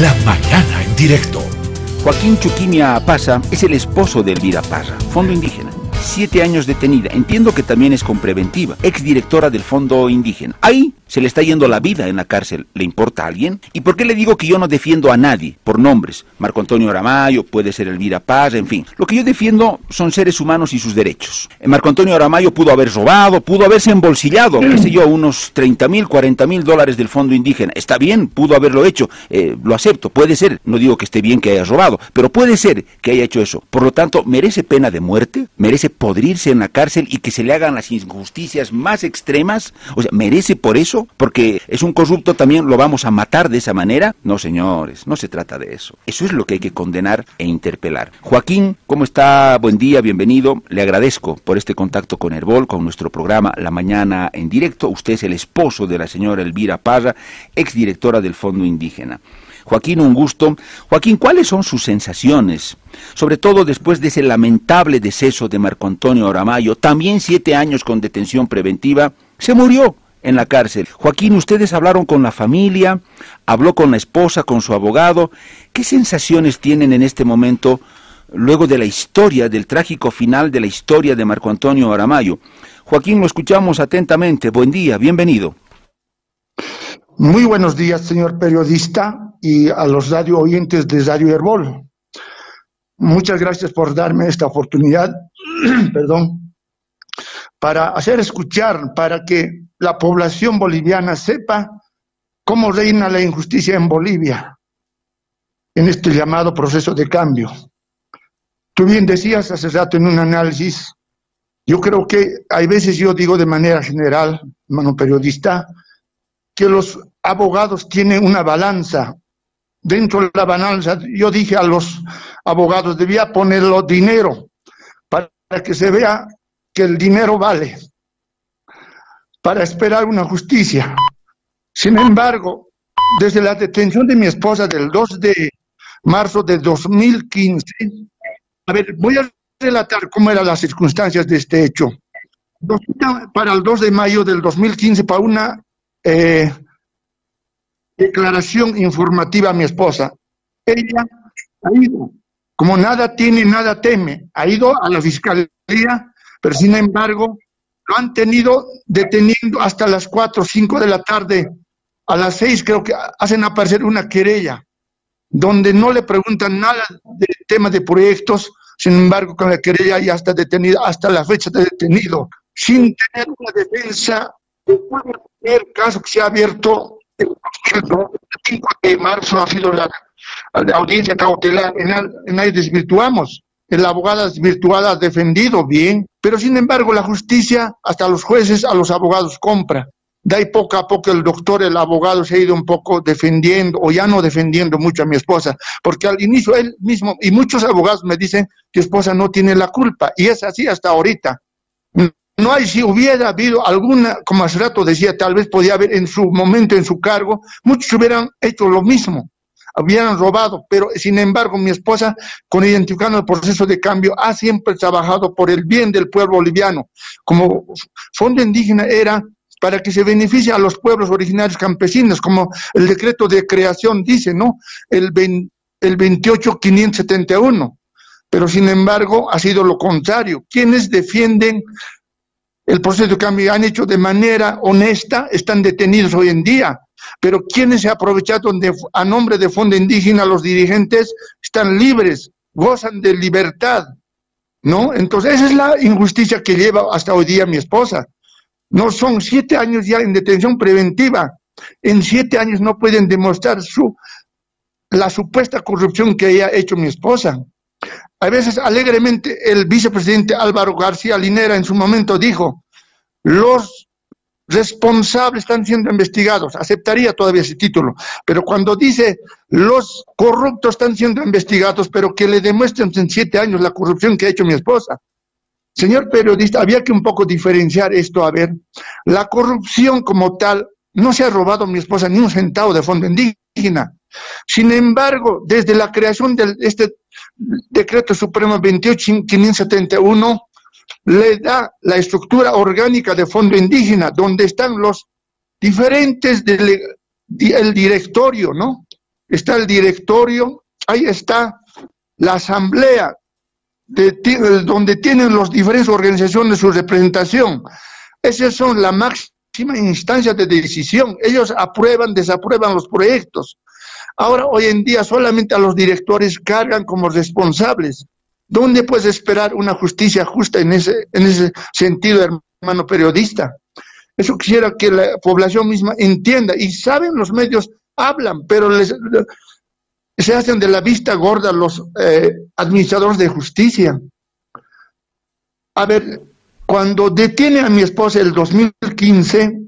La mañana en directo. Joaquín Chuquimia Pasa es el esposo de Elvira Parra, Fondo Indígena siete años detenida. Entiendo que también es con preventiva. Exdirectora del Fondo Indígena. Ahí se le está yendo la vida en la cárcel. ¿Le importa a alguien? ¿Y por qué le digo que yo no defiendo a nadie por nombres? Marco Antonio Aramayo, puede ser Elvira Paz, en fin. Lo que yo defiendo son seres humanos y sus derechos. Eh, Marco Antonio Aramayo pudo haber robado, pudo haberse embolsillado, qué sé yo, unos 30 mil, 40 mil dólares del Fondo Indígena. Está bien, pudo haberlo hecho. Eh, lo acepto, puede ser. No digo que esté bien que haya robado, pero puede ser que haya hecho eso. Por lo tanto, ¿merece pena de muerte? ¿Merece podrirse en la cárcel y que se le hagan las injusticias más extremas? O sea, ¿merece por eso? Porque es un corrupto también, lo vamos a matar de esa manera. No, señores, no se trata de eso. Eso es lo que hay que condenar e interpelar. Joaquín, ¿cómo está? Buen día, bienvenido. Le agradezco por este contacto con Herbol, con nuestro programa La Mañana en directo. Usted es el esposo de la señora Elvira Parra, exdirectora del Fondo Indígena. Joaquín, un gusto. Joaquín, ¿cuáles son sus sensaciones? Sobre todo después de ese lamentable deceso de Marco Antonio Aramayo, también siete años con detención preventiva, se murió en la cárcel. Joaquín, ustedes hablaron con la familia, habló con la esposa, con su abogado. ¿Qué sensaciones tienen en este momento luego de la historia, del trágico final de la historia de Marco Antonio Aramayo? Joaquín, lo escuchamos atentamente. Buen día, bienvenido. Muy buenos días, señor periodista, y a los radio oyentes de Radio Herbol. Muchas gracias por darme esta oportunidad, perdón, para hacer escuchar, para que la población boliviana sepa cómo reina la injusticia en Bolivia, en este llamado proceso de cambio. Tú bien decías hace rato en un análisis, yo creo que hay veces yo digo de manera general, hermano periodista, que los abogados tienen una balanza. Dentro de la balanza, yo dije a los abogados, debía ponerlo dinero para que se vea que el dinero vale, para esperar una justicia. Sin embargo, desde la detención de mi esposa del 2 de marzo de 2015, a ver, voy a relatar cómo eran las circunstancias de este hecho. Para el 2 de mayo del 2015, para una eh, declaración informativa a mi esposa. Ella ha ido, como nada tiene, nada teme, ha ido a la fiscalía, pero sin embargo lo han tenido deteniendo hasta las 4 o 5 de la tarde. A las 6 creo que hacen aparecer una querella, donde no le preguntan nada del tema de proyectos, sin embargo con la querella ya está hasta la fecha de detenido, sin tener una defensa el caso que se ha abierto el 5 de marzo ha sido la, audiencia cautelar, en, ahí desvirtuamos. El abogado desvirtuado ha defendido bien, pero sin embargo la justicia, hasta los jueces, a los abogados compra. De ahí poco a poco el doctor, el abogado se ha ido un poco defendiendo, o ya no defendiendo mucho a mi esposa, porque al inicio él mismo, y muchos abogados me dicen que esposa no tiene la culpa, y es así hasta ahorita. No hay, si hubiera habido alguna, como hace rato decía, tal vez podía haber en su momento, en su cargo, muchos hubieran hecho lo mismo, hubieran robado, pero sin embargo mi esposa, con identificando el proceso de cambio, ha siempre trabajado por el bien del pueblo boliviano. Como fondo indígena era para que se beneficie a los pueblos originarios campesinos, como el decreto de creación dice, ¿no? El, el 28571. Pero sin embargo ha sido lo contrario. Quienes defienden el proceso cambio han hecho de manera honesta, están detenidos hoy en día. Pero quienes se aprovecharon de, a nombre de Fondo Indígena, los dirigentes, están libres, gozan de libertad. ¿No? Entonces, esa es la injusticia que lleva hasta hoy día mi esposa. No son siete años ya en detención preventiva. En siete años no pueden demostrar su, la supuesta corrupción que haya hecho mi esposa. A veces alegremente el vicepresidente Álvaro García Linera en su momento dijo, los responsables están siendo investigados, aceptaría todavía ese título, pero cuando dice los corruptos están siendo investigados, pero que le demuestren en siete años la corrupción que ha hecho mi esposa. Señor periodista, había que un poco diferenciar esto, a ver, la corrupción como tal, no se ha robado mi esposa ni un centavo de fondo indígena. Sin embargo, desde la creación de este decreto supremo 28571 le da la estructura orgánica de fondo indígena, donde están los diferentes, del, el directorio, ¿no? está el directorio, ahí está la asamblea de, donde tienen las diferentes organizaciones su representación. Esas son la máxima instancia de decisión. Ellos aprueban, desaprueban los proyectos. Ahora, hoy en día, solamente a los directores cargan como responsables. ¿Dónde puedes esperar una justicia justa en ese, en ese sentido, hermano periodista? Eso quisiera que la población misma entienda. Y saben, los medios hablan, pero les, se hacen de la vista gorda los eh, administradores de justicia. A ver, cuando detiene a mi esposa el 2015,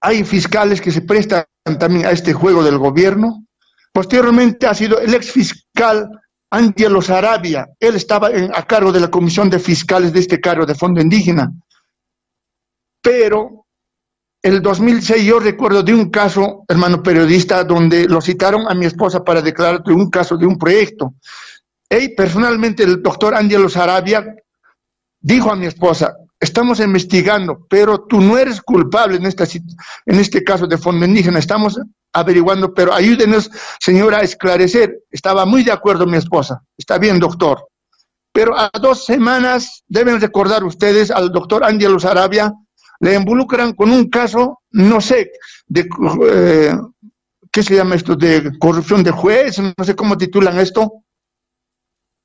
hay fiscales que se prestan también a este juego del gobierno. Posteriormente ha sido el ex fiscal Angelo Sarabia. Él estaba a cargo de la comisión de fiscales de este cargo de fondo indígena. Pero el 2006 yo recuerdo de un caso, hermano periodista, donde lo citaron a mi esposa para declarar de un caso de un proyecto. Y personalmente el doctor Angelo Sarabia dijo a mi esposa, estamos investigando, pero tú no eres culpable en, esta, en este caso de fondo indígena, estamos averiguando, pero ayúdenos, señora, a esclarecer. Estaba muy de acuerdo mi esposa, está bien, doctor. Pero a dos semanas, deben recordar ustedes al doctor Angelo Sarabia, le involucran con un caso, no sé, de, eh, ¿qué se llama esto? De corrupción de juez, no sé cómo titulan esto.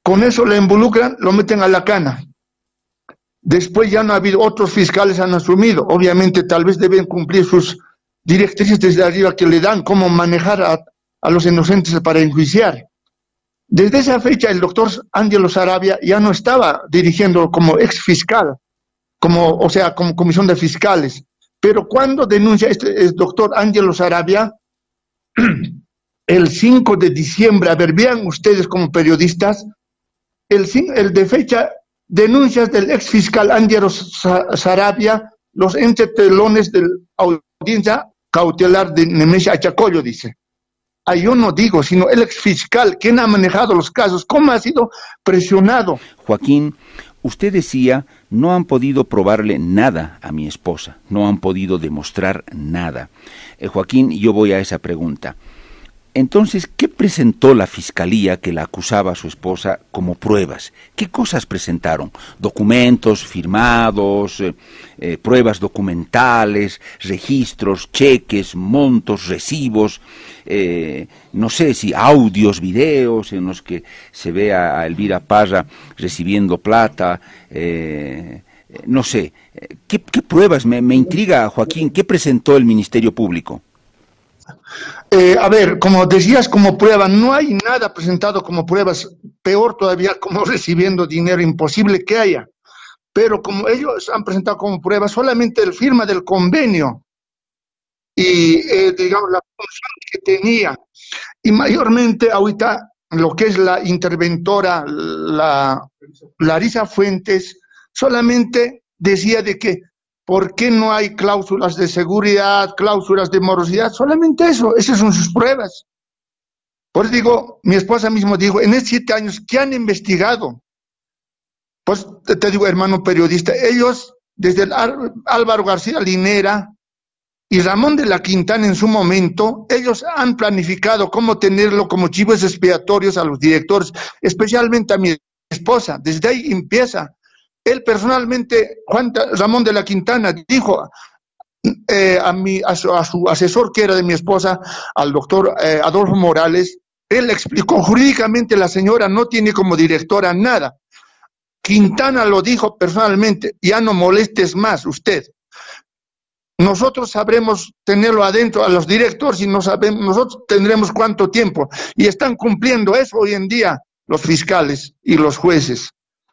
Con eso le involucran, lo meten a la cana. Después ya no ha habido, otros fiscales han asumido. Obviamente, tal vez deben cumplir sus directrices desde arriba que le dan cómo manejar a, a los inocentes para enjuiciar. Desde esa fecha, el doctor Ángelo Sarabia ya no estaba dirigiendo como ex fiscal, como, o sea, como comisión de fiscales. Pero cuando denuncia este el doctor Ángelo Sarabia, el 5 de diciembre, a ver, vean ustedes como periodistas, el, el de fecha denuncias del ex fiscal Ángelo Sarabia, los entretelones de la audiencia cautelar de Nemesha Achacoyo, dice. Ahí yo no digo, sino el ex fiscal, quien ha manejado los casos, cómo ha sido presionado. Joaquín, Usted decía, no han podido probarle nada a mi esposa, no han podido demostrar nada. Eh, Joaquín, yo voy a esa pregunta. Entonces, ¿qué presentó la fiscalía que la acusaba a su esposa como pruebas? ¿Qué cosas presentaron? ¿Documentos firmados, eh, eh, pruebas documentales, registros, cheques, montos, recibos, eh, no sé si audios, videos en los que se ve a, Elvira Parra recibiendo plata? no sé. ¿Qué, pruebas? Me, me intriga, Joaquín, ¿qué presentó el Ministerio Público? Eh, a ver, como decías, como prueba, no hay nada presentado como pruebas, peor todavía como recibiendo dinero, imposible que haya. Pero como ellos han presentado como prueba solamente el firma del convenio y, eh, digamos, la función que tenía. Y mayormente ahorita lo que es la interventora, la Larisa Fuentes, solamente decía de que ¿Por qué no hay cláusulas de seguridad, cláusulas de morosidad? Solamente eso, esas son sus pruebas. Por eso digo, mi esposa mismo dijo, en estos siete años, ¿qué han investigado? Pues te digo, hermano periodista, ellos, desde Álvaro García Linera y Ramón de la Quintana en su momento, ellos han planificado cómo tenerlo como chivos expiatorios a los directores, especialmente a mi esposa. Desde ahí empieza. Él personalmente, Juan Ramón de la Quintana, dijo eh, a, mi, a, su, asesor, que era de mi esposa, al doctor eh, Adolfo Morales, él explicó jurídicamente, la señora no tiene como directora nada. Quintana lo dijo personalmente, ya no molestes más usted. Nosotros sabremos tenerlo adentro a los directores y no sabemos, nosotros tendremos cuánto tiempo. Y están cumpliendo eso hoy en día los fiscales y los jueces.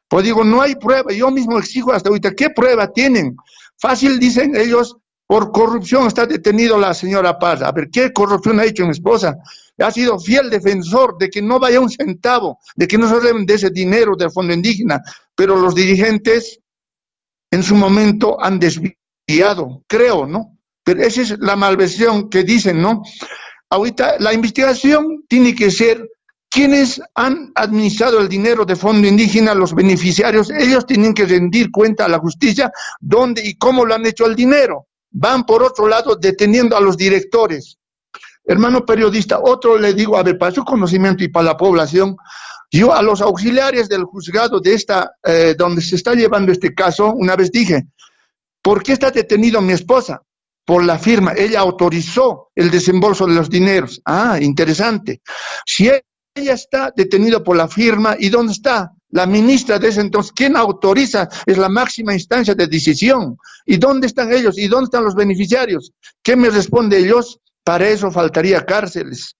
Pues digo, no hay prueba. Yo mismo exijo hasta ahorita, ¿qué prueba tienen? Fácil, dicen ellos, por corrupción está detenido la señora Paz. A ver, ¿qué corrupción ha hecho mi esposa? Ha sido fiel defensor de que no vaya un centavo, de que no se deben de ese dinero del fondo indígena. Pero los dirigentes en su momento han desviado, creo, ¿no? Pero esa es la malversión que dicen, ¿no? Ahorita la investigación tiene que ser quienes han administrado el dinero de fondo indígena, los beneficiarios, ellos tienen que rendir cuenta a la justicia dónde y cómo lo han hecho el dinero. Van por otro lado deteniendo a los directores. hermano periodista, otro le digo, a ver, para su conocimiento y para la población, yo a los auxiliares del juzgado de esta, eh, donde se está llevando este caso, una vez dije, ¿por qué está detenido mi esposa? Por la firma, ella autorizó el desembolso de los dineros. Ah, interesante. Si ella está detenida por la firma, ¿y dónde está? La ministra de ese entonces, ¿quién autoriza? Es la máxima instancia de decisión. ¿Y dónde están ellos? ¿Y dónde están los beneficiarios? ¿Qué me responde ellos? Para eso faltaría cárceles.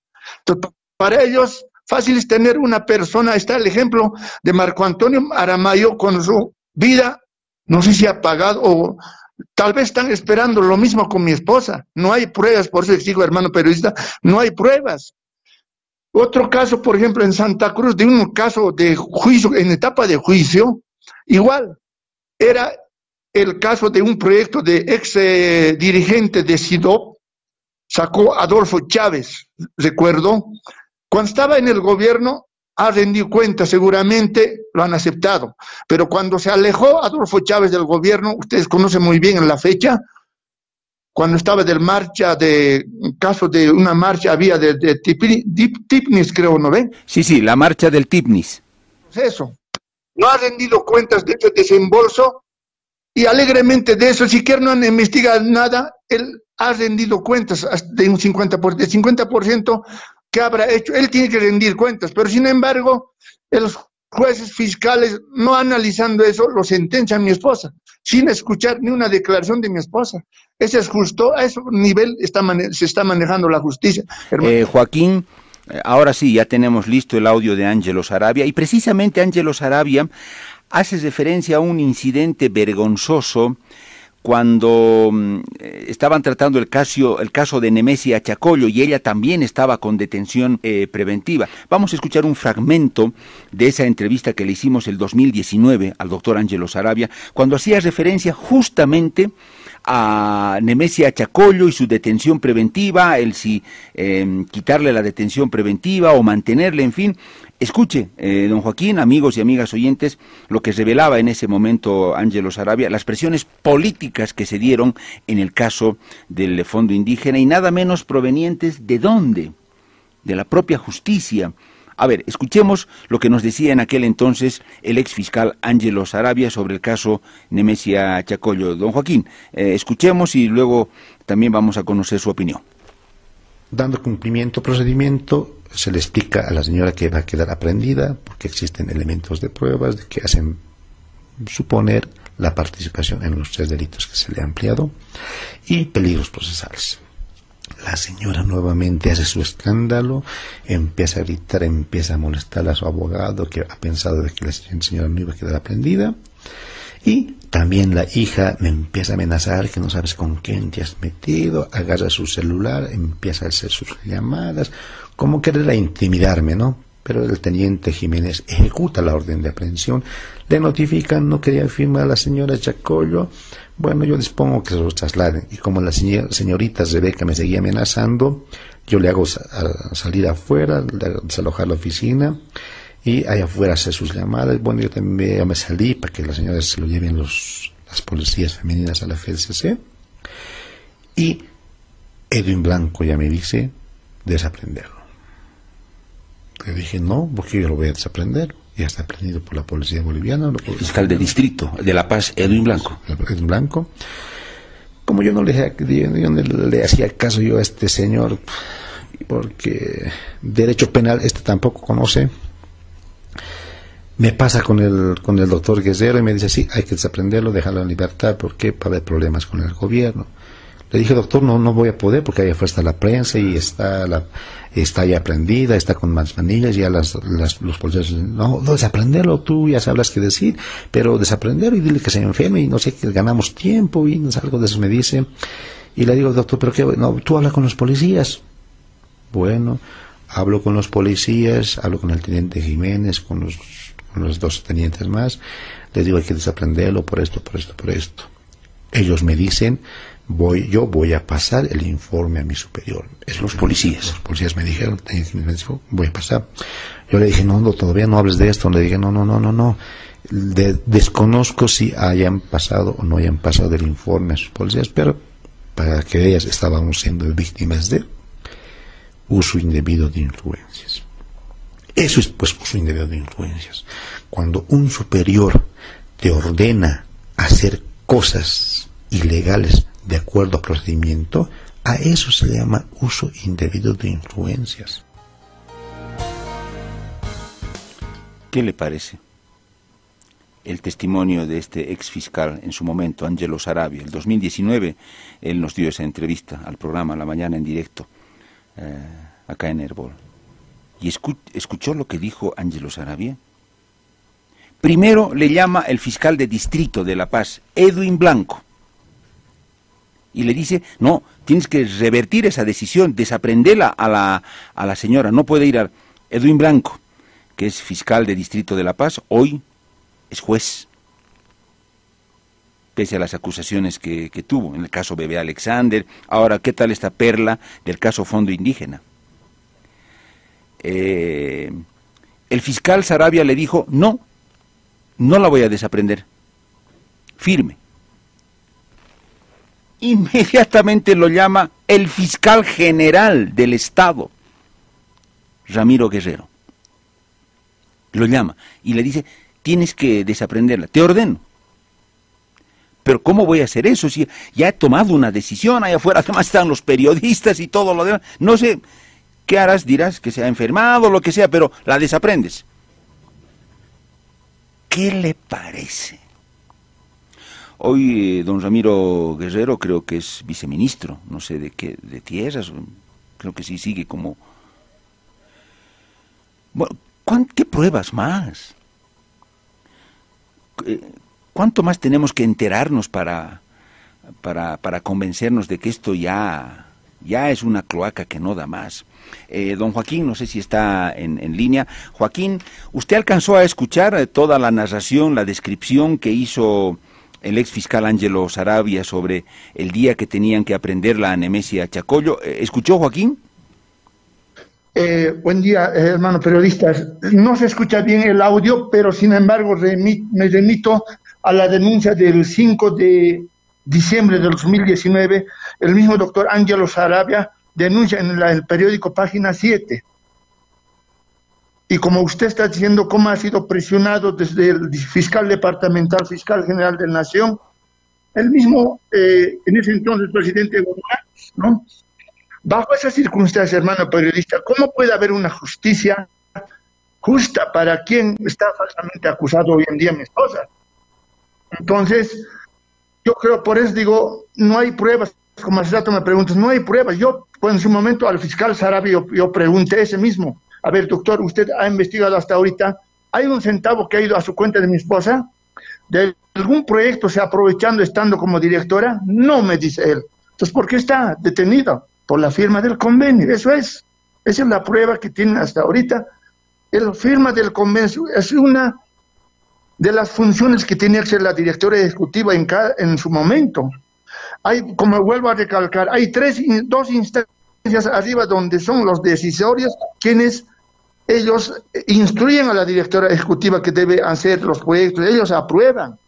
para ellos, fácil es tener una persona. Está el ejemplo de Marco Antonio Aramayo con su vida, no sé si ha pagado o tal vez están esperando lo mismo con mi esposa. No hay pruebas, por eso digo, hermano periodista, no hay pruebas. Otro caso, por ejemplo, en Santa Cruz, de un caso de juicio, en etapa de juicio, igual, era el caso de un proyecto de ex eh, dirigente de SIDOP, sacó Adolfo Chávez, recuerdo, cuando estaba en el gobierno, ha rendido cuenta, seguramente lo han aceptado, pero cuando se alejó Adolfo Chávez del gobierno, ustedes conocen muy bien la fecha, cuando estaba del marcha de, caso de una marcha había de, de Tipnis, creo, ¿no ven? Sí, sí, la marcha del Tipnis. Eso. No ha rendido cuentas de ese desembolso y alegremente de eso, siquiera no han investigado nada, él ha rendido cuentas de un 50%, de 50% que habrá hecho, él tiene que rendir cuentas, pero sin embargo, los jueces fiscales no analizando eso, lo sentencian a mi esposa sin escuchar ni una declaración de mi esposa. Ese es justo, a ese nivel está se está manejando la justicia. Eh, Joaquín, ahora sí, ya tenemos listo el audio de Ángelo Sarabia y precisamente Ángelo Sarabia hace referencia a un incidente vergonzoso cuando mm, eh, estaban tratando el caso, el caso de Nemesia Chacollo y ella también estaba con detención eh, preventiva. Vamos a escuchar un fragmento de esa entrevista que le hicimos el 2019 al doctor Ángelo Sarabia, cuando hacía referencia justamente a Nemesia Chacollo y su detención preventiva, el si em, quitarle la detención preventiva o mantenerle, en fin. Escuche, eh, don Joaquín, amigos y amigas oyentes, lo que revelaba en ese momento Ángelo Sarabia, las presiones políticas que se dieron en el caso del fondo indígena y nada menos provenientes de dónde, de la propia justicia. A ver, escuchemos lo que nos decía en aquel entonces el ex fiscal Ángelo Sarabia sobre el caso Nemesia Chacollo. Don Joaquín, eh, escuchemos y luego también vamos a conocer su opinión. Dando cumplimiento al procedimiento, se le explica a la señora que va a quedar aprendida porque existen elementos de pruebas que hacen suponer la participación en los tres delitos que se le ha ampliado y peligros procesales. La señora nuevamente hace su escándalo, empieza a gritar, empieza a molestar a su abogado que ha pensado que la señora no iba a quedar aprendida y también la hija me empieza a amenazar que no sabes con quién te has metido, agarra su celular, empieza a hacer sus llamadas, como querer intimidarme, ¿no? Pero el teniente Jiménez ejecuta la orden de aprehensión, le notifican, no quería firmar a la señora Chacollo, bueno, yo dispongo que se los trasladen. Y como la señorita Rebeca me seguía amenazando, yo le hago salir afuera, desalojar la oficina, y allá afuera hacer sus llamadas. Bueno, yo también me salí para que la señora se lo lleven los, las policías femeninas a la FCC. Y Edwin Blanco ya me dice desaprenderlo. Dije, no, porque yo lo voy a desaprender. Ya está aprendido por la policía boliviana. El fiscal de distrito de La Paz, Edwin Blanco. Edwin Blanco. Como yo no le, yo no le hacía caso yo a este señor, porque derecho penal este tampoco conoce, me pasa con el, con el doctor Guerrero y me dice, sí, hay que desaprenderlo, dejarlo en libertad, porque para haber problemas con el gobierno. Le dije, doctor, no, no voy a poder porque ahí afuera está la prensa y está la, está ya aprendida, está con más manillas, ya las, las, los policías, no, no, desaprenderlo, tú ya sabes qué decir, pero desaprenderlo y dile que se enferme y no sé, que ganamos tiempo y algo de eso me dice. Y le digo, doctor, pero qué, no, tú hablas con los policías. Bueno, hablo con los policías, hablo con el teniente Jiménez, con los, con los dos tenientes más, les digo hay que desaprenderlo por esto, por esto, por esto. Ellos me dicen, voy, yo voy a pasar el informe a mi superior. Es los policías. Los policías me dijeron, voy a pasar. Yo le dije, no, no, todavía no hables de esto. Le dije, no, no, no, no, no. desconozco si hayan pasado o no hayan pasado el informe a sus policías, pero para que ellas estábamos siendo víctimas de. uso indebido de influencias. Eso es pues uso indebido de influencias. Cuando un superior te ordena hacer cosas ilegales de acuerdo al procedimiento, a eso se llama uso indebido de influencias. ¿Qué le parece? el testimonio de este ex fiscal en su momento, Angelo Sarabia. El 2019 él nos dio esa entrevista al programa La Mañana en directo, eh, acá en Herbol. ¿Y escuchó lo que dijo Angelo Sarabia? Primero le llama el fiscal de distrito de La Paz, Edwin Blanco, y le dice, no, tienes que revertir esa decisión, desaprenderla a la, a la señora, no puede ir a Edwin Blanco, que es fiscal de distrito de La Paz, hoy es juez, pese a las acusaciones que, tuvo en el caso Bebé Alexander. Ahora, ¿qué tal esta perla del caso Fondo Indígena? Eh, el fiscal Sarabia le dijo, no, no la voy a desaprender, firme. Inmediatamente lo llama el fiscal general del Estado, Ramiro Guerrero. Lo llama y le dice, tienes que desaprenderla, te ordeno. Pero ¿cómo voy a hacer eso si ya he tomado una decisión allá afuera? Además están los periodistas y todo lo demás. No sé, ¿qué harás? Dirás que se ha enfermado, lo que sea, pero la desaprendes. ¿Qué le parece? Hoy eh, don Ramiro Guerrero creo que es viceministro, no sé de qué, de tierras, creo que sí sigue como... Bueno, ¿qué pruebas más? Eh, ¿cuánto más tenemos que enterarnos para, para, convencernos de que esto ya, ya es una cloaca que no da más? Eh, don Joaquín, no sé si está en, en, línea. Joaquín, ¿usted alcanzó a escuchar eh, toda la narración, la descripción que hizo el ex fiscal Ángelo Sarabia sobre el día que tenían que aprender la anemesia Chacollo? ¿Escuchó Joaquín? Eh, buen día, eh, hermano periodistas. No se escucha bien el audio, pero sin embargo me remito a la denuncia del 5 de diciembre del 2019. El mismo doctor Ángelo Sarabia denuncia en el periódico Página 7. Y como usted está diciendo, cómo ha sido presionado desde el fiscal departamental, fiscal general de la Nación, el mismo, eh, en ese entonces, presidente González, ¿no? Bajo esas circunstancias, hermano periodista, ¿cómo puede haber una justicia justa para quien está falsamente acusado hoy en día, mi esposa? Entonces, yo creo, por eso digo, no hay pruebas, como hace rato me preguntas, no hay pruebas. Yo, pues en su momento al fiscal Sarabia, yo, pregunté ese mismo, a ver, doctor, usted ha investigado hasta ahorita, ¿hay un centavo que ha ido a su cuenta de mi esposa? ¿De algún proyecto se aprovechando estando como directora? No, me dice él. Entonces, ¿por qué está detenido? por la firma del convenio. Eso es. Esa es la prueba que tienen hasta ahorita. La firma del convenio es una de las funciones que tiene que ser la directora ejecutiva en, en su momento. Hay, como vuelvo a recalcar, hay tres, dos instancias arriba donde son los decisorios quienes ellos instruyen a la directora ejecutiva que debe hacer los proyectos, ellos aprueban.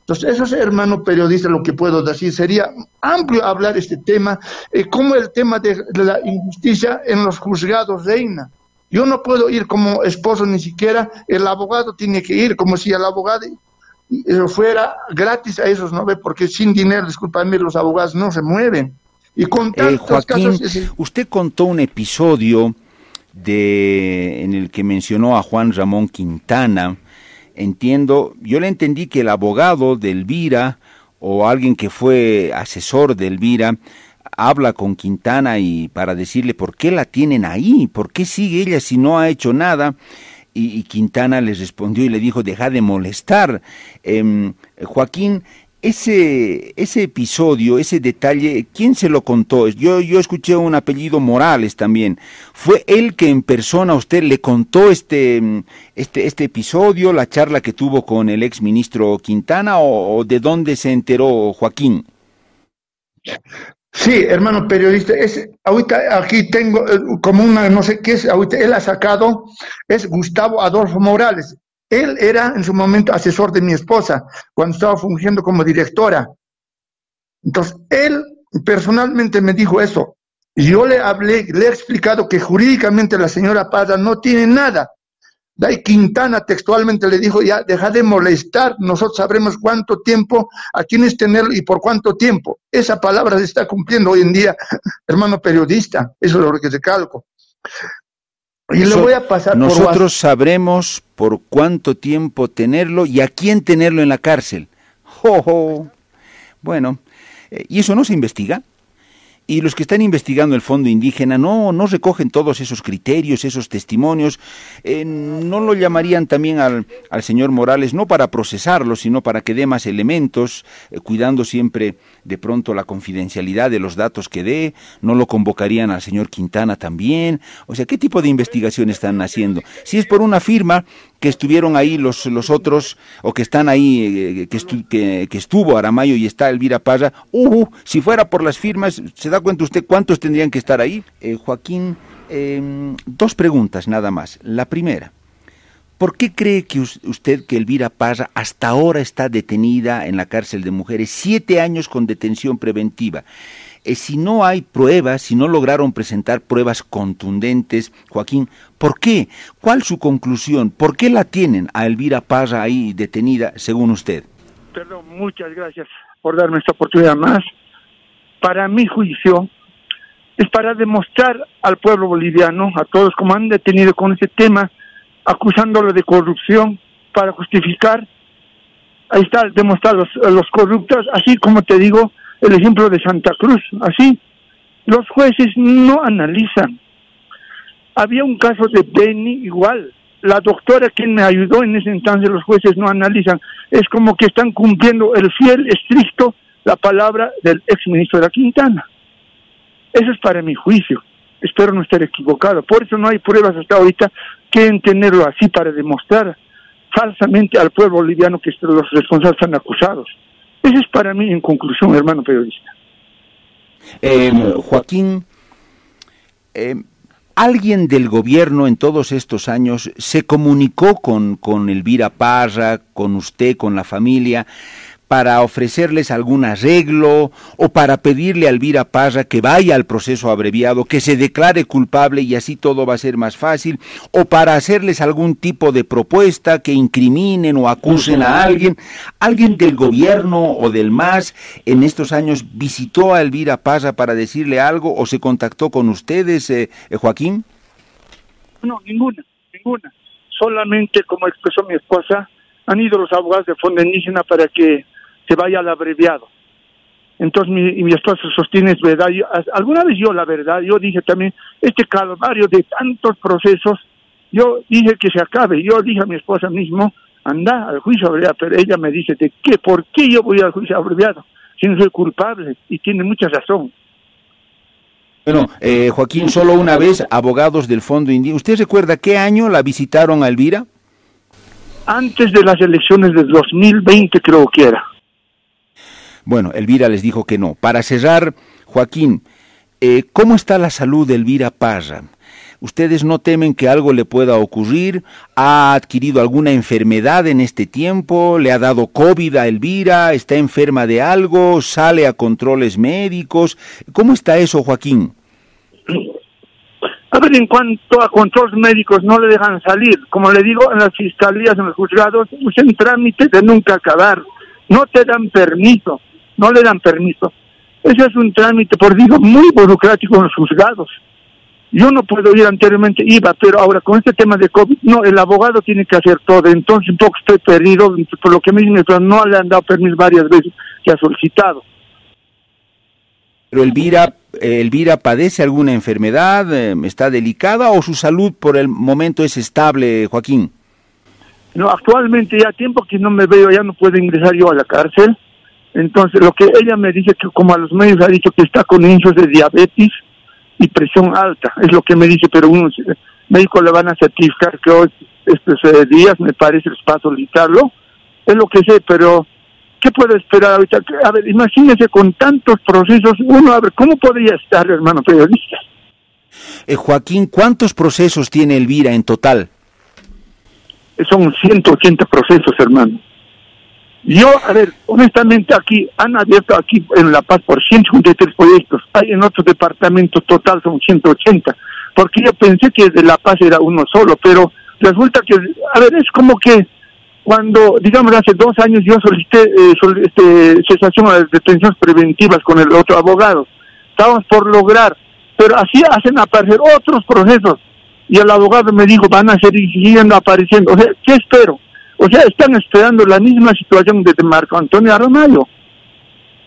Entonces, eso es, hermano periodista, lo que puedo decir. Sería amplio hablar este tema, eh, como el tema de, la injusticia en los juzgados reina. Yo no puedo ir como esposo ni siquiera, el abogado tiene que ir como si el abogado eh, fuera gratis a esos, ¿no? Porque sin dinero, discúlpame, los abogados no se mueven. Y con eh, Joaquín, usted contó un episodio de en el que mencionó a Juan Ramón Quintana, entiendo, yo le entendí que el abogado de Elvira o alguien que fue asesor de Elvira habla con Quintana y para decirle por qué la tienen ahí, por qué sigue ella si no ha hecho nada. Y, Quintana les respondió y le dijo, deja de molestar. Em, Joaquín, ese, ese episodio, ese detalle, ¿quién se lo contó? Yo, yo escuché un apellido Morales también. ¿Fue él que en persona usted le contó este, este, este episodio, la charla que tuvo con el ex ministro Quintana o, de dónde se enteró Joaquín? Sí, hermano periodista, es, ahorita aquí tengo eh, como una, no sé qué es, ahorita él ha sacado, es Gustavo Adolfo Morales. Él era en su momento asesor de mi esposa cuando estaba fungiendo como directora. Entonces, él personalmente me dijo eso. Yo le hablé, le he explicado que jurídicamente la señora Parra no tiene nada. Dai Quintana textualmente le dijo, ya, deja de molestar, nosotros sabremos cuánto tiempo, a quiénes tenerlo y por cuánto tiempo. Esa palabra se está cumpliendo hoy en día, hermano periodista, eso es lo que recalco. Y le voy a pasar Nosotros sabremos por cuánto tiempo tenerlo y a quién tenerlo en la cárcel. ¡Jo, Bueno, eh, ¿y eso no se investiga? Y los que están investigando el fondo indígena no, no recogen todos esos criterios, esos testimonios. Eh, ¿No lo llamarían también al, al, señor Morales, no para procesarlo, sino para que dé más elementos, eh, cuidando siempre de pronto la confidencialidad de los datos que dé? ¿No lo convocarían al señor Quintana también? O sea, ¿qué tipo de investigación están haciendo? Si es por una firma, que estuvieron ahí los, los otros, o que están ahí, eh, que, estuvo Aramayo y está Elvira Parra, uh, si fuera por las firmas, ¿se da cuenta usted cuántos tendrían que estar ahí? Eh, Joaquín, em, dos preguntas nada más. La primera, ¿por qué cree que usted que Elvira Parra hasta ahora está detenida en la cárcel de mujeres, siete años con detención preventiva? Eh, si no hay pruebas, si no lograron presentar pruebas contundentes, Joaquín, ¿por qué? ¿Cuál su conclusión? ¿Por qué la tienen a Elvira Parra ahí detenida, según usted? Perdón, muchas gracias por darme esta oportunidad más. Para mi juicio, es para demostrar al pueblo boliviano, a todos como han detenido con ese tema, acusándolo de corrupción, para justificar, ahí está, demostrar los, los corruptos, así como te digo, el ejemplo de Santa Cruz, así. Los jueces no analizan. Había un caso de Benny igual. La doctora quien me ayudó en ese entonces, los jueces no analizan. Es como que están cumpliendo el fiel, estricto, la palabra del exministro de la Quintana. Eso es para mi juicio. Espero no estar equivocado. Por eso no hay pruebas hasta ahorita que tenerlo así para demostrar falsamente al pueblo boliviano que los responsables están acusados. Ese es para mí, en conclusión, hermano periodista. Eh, Joaquín, eh, ¿alguien del gobierno en todos estos años se comunicó con, con Elvira Parra, con usted, con la familia? Para ofrecerles algún arreglo o para pedirle a Elvira Parra que vaya al proceso abreviado, que se declare culpable y así todo va a ser más fácil, o para hacerles algún tipo de propuesta que incriminen o acusen a alguien. ¿Alguien del gobierno o del MAS en estos años visitó a Elvira Parra para decirle algo o se contactó con ustedes, eh, eh, Joaquín? No, ninguna, ninguna. Solamente, como expresó mi esposa, han ido los abogados de Fondo Indígena para que se vaya al abreviado. Entonces mi, mi esposa sostiene es verdad. alguna vez yo la verdad, yo dije también, este calvario de tantos procesos, yo dije que se acabe. Yo dije a mi esposa mismo, anda al juicio abreviado, pero ella me dice, ¿de qué? ¿Por qué yo voy al juicio abreviado? Si no soy culpable, y tiene mucha razón. Bueno, eh, Joaquín, solo una vez, abogados del Fondo Indígena. ¿Usted recuerda qué año la visitaron a Elvira? Antes de las elecciones del 2020 creo que era. Bueno, Elvira les dijo que no. Para cerrar, Joaquín, eh, ¿cómo está la salud de Elvira Parra? ¿Ustedes no temen que algo le pueda ocurrir? ¿Ha adquirido alguna enfermedad en este tiempo? ¿Le ha dado COVID a Elvira? ¿Está enferma de algo? ¿Sale a controles médicos? ¿Cómo está eso, Joaquín? A ver, en cuanto a controles médicos, no le dejan salir. Como le digo, en las fiscalías, en los juzgados, es un trámite de nunca acabar. No te dan permiso no le dan permiso. Ese es un trámite, por digo, muy burocrático en los juzgados. Yo no puedo ir anteriormente, iba, pero ahora con este tema de COVID, no, el abogado tiene que hacer todo. Entonces, un poco estoy perdido, por lo que me dicen, no le han dado permiso varias veces que ha solicitado. Pero Elvira, Elvira padece alguna enfermedad, eh, está delicada o su salud por el momento es estable, Joaquín? No, actualmente ya tiempo que no me veo, ya no puedo ingresar yo a la cárcel entonces, lo que ella me dice que como a los medios ha dicho que está con índices de diabetes y presión alta, es lo que me dice, pero unos médicos le van a certificar que hoy, estos eh, días, me parece, les para solicitarlo, es lo que sé, pero ¿qué puedo esperar ahorita? A ver, imagínese con tantos procesos, uno, a ver, ¿cómo podría estar, hermano periodista? Eh, Joaquín, ¿cuántos procesos tiene Elvira en total? Son 180 procesos, hermano. Yo, a ver, honestamente aquí han abierto aquí en La Paz por 153 proyectos, hay en otros departamentos total son 180, porque yo pensé que de La Paz era uno solo, pero resulta que, a ver, es como que cuando, digamos, hace dos años yo solicité, eh, este, cesación de detenciones preventivas con el otro abogado, estábamos por lograr, pero así hacen aparecer otros procesos, y el abogado me dijo, van a seguir apareciendo, o sea, ¿qué espero? O sea, están esperando la misma situación de Marco Antonio Aramayo.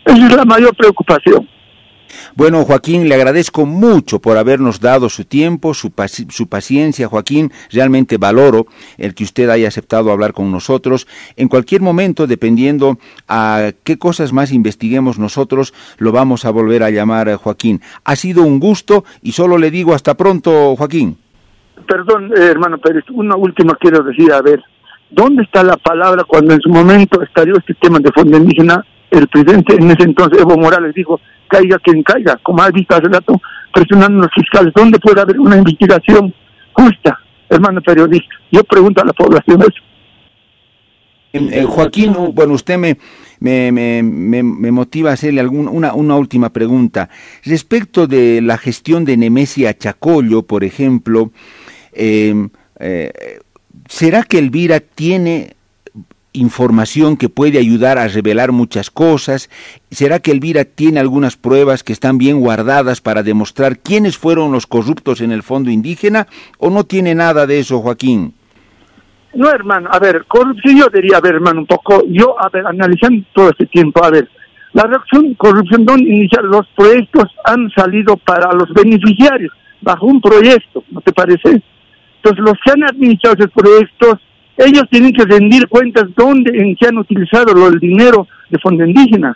Esa es la mayor preocupación. Bueno, Joaquín, le agradezco mucho por habernos dado su tiempo, su, su, paciencia, Joaquín. Realmente valoro el que usted haya aceptado hablar con nosotros. En cualquier momento, dependiendo a qué cosas más investiguemos nosotros, lo vamos a volver a llamar, eh, Joaquín. Ha sido un gusto y solo le digo hasta pronto, Joaquín. Perdón, eh, hermano Pérez, una última quiero decir, a ver, ¿dónde está la palabra cuando en su momento estalló este tema de fondo indígena? El presidente en ese entonces, Evo Morales, dijo, caiga quien caiga, como ha visto hace rato, presionando a los fiscales. ¿Dónde puede haber una investigación justa, hermano periodista? Yo pregunto a la población eso. Eh, Joaquín, bueno, usted me, me, me, me, motiva a hacerle algún, una, última pregunta. Respecto de la gestión de Nemesia Chacollo, por ejemplo, eh, eh, ¿será que Elvira tiene información que puede ayudar a revelar muchas cosas? ¿Será que Elvira tiene algunas pruebas que están bien guardadas para demostrar quiénes fueron los corruptos en el fondo indígena? ¿O no tiene nada de eso, Joaquín? No, hermano, a ver, corrupción yo diría, ver, hermano, un poco, yo, a ver, analizando todo este tiempo, a ver, la reacción corrupción donde iniciar los proyectos han salido para los beneficiarios, bajo un proyecto, ¿no te parece? Entonces, los que han administrado esos proyectos ellos tienen que rendir cuentas dónde, en qué han utilizado el dinero de fondo indígena.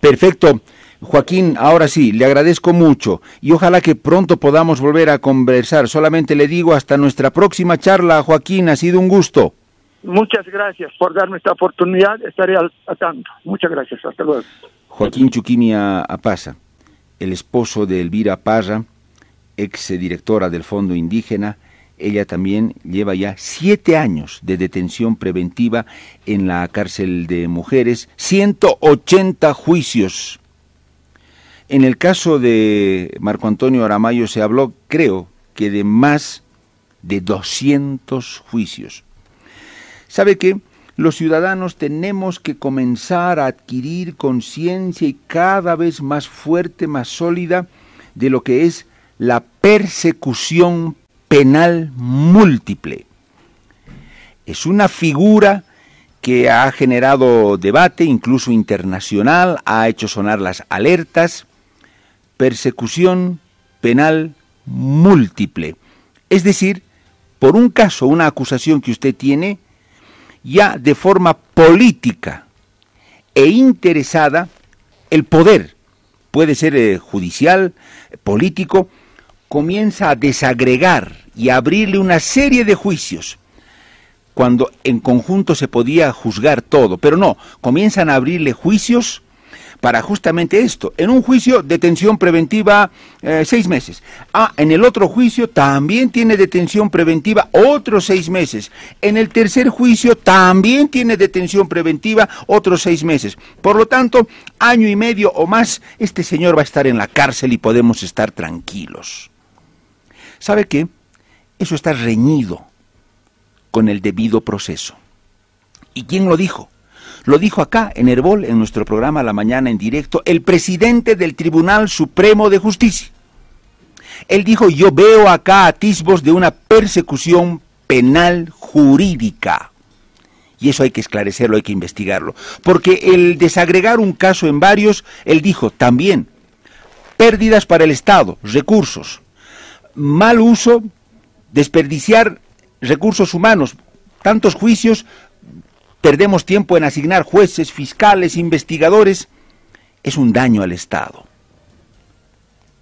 Perfecto. Joaquín, ahora sí, le agradezco mucho y ojalá que pronto podamos volver a conversar. Solamente le digo hasta nuestra próxima charla, Joaquín, ha sido un gusto. Muchas gracias por darme esta oportunidad, estaré al, tanto. Muchas gracias, hasta luego. Joaquín Chuquimia Apaza, el esposo de Elvira Parra, ex directora del Fondo Indígena, ella también lleva ya siete años de detención preventiva en la cárcel de mujeres, 180 juicios. En el caso de Marco Antonio Aramayo se habló, creo, que de más de 200 juicios. ¿Sabe qué? Los ciudadanos tenemos que comenzar a adquirir conciencia y cada vez más fuerte, más sólida de lo que es la persecución penal múltiple. Es una figura que ha generado debate, incluso internacional, ha hecho sonar las alertas. Persecución penal múltiple. Es decir, por un caso, una acusación que usted tiene, ya de forma política e interesada, el poder, puede ser eh, judicial, político, comienza a desagregar y a abrirle una serie de juicios, cuando en conjunto se podía juzgar todo, pero no, comienzan a abrirle juicios para justamente esto. En un juicio, detención preventiva eh, seis meses. Ah, en el otro juicio también tiene detención preventiva otros seis meses. En el tercer juicio también tiene detención preventiva otros seis meses. Por lo tanto, año y medio o más, este señor va a estar en la cárcel y podemos estar tranquilos. ¿Sabe qué? Eso está reñido con el debido proceso. ¿Y quién lo dijo? Lo dijo acá en Herbol, en nuestro programa La Mañana en directo, el presidente del Tribunal Supremo de Justicia. Él dijo, yo veo acá atisbos de una persecución penal jurídica. Y eso hay que esclarecerlo, hay que investigarlo. Porque el desagregar un caso en varios, él dijo también, pérdidas para el Estado, recursos, mal uso, desperdiciar recursos humanos, tantos juicios, perdemos tiempo en asignar jueces, fiscales, investigadores, es un daño al Estado.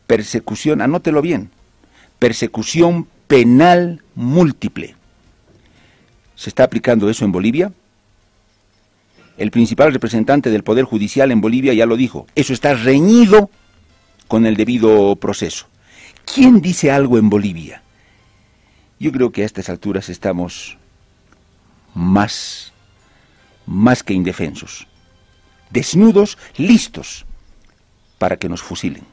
Persecución, anótelo bien, persecución penal múltiple. ¿Se está aplicando eso en Bolivia? El principal representante del Poder Judicial en Bolivia ya lo dijo, eso está reñido con el debido proceso. ¿Quién dice algo en Bolivia? Yo creo que a estas alturas estamos más, más que indefensos, desnudos, listos para que nos fusilen.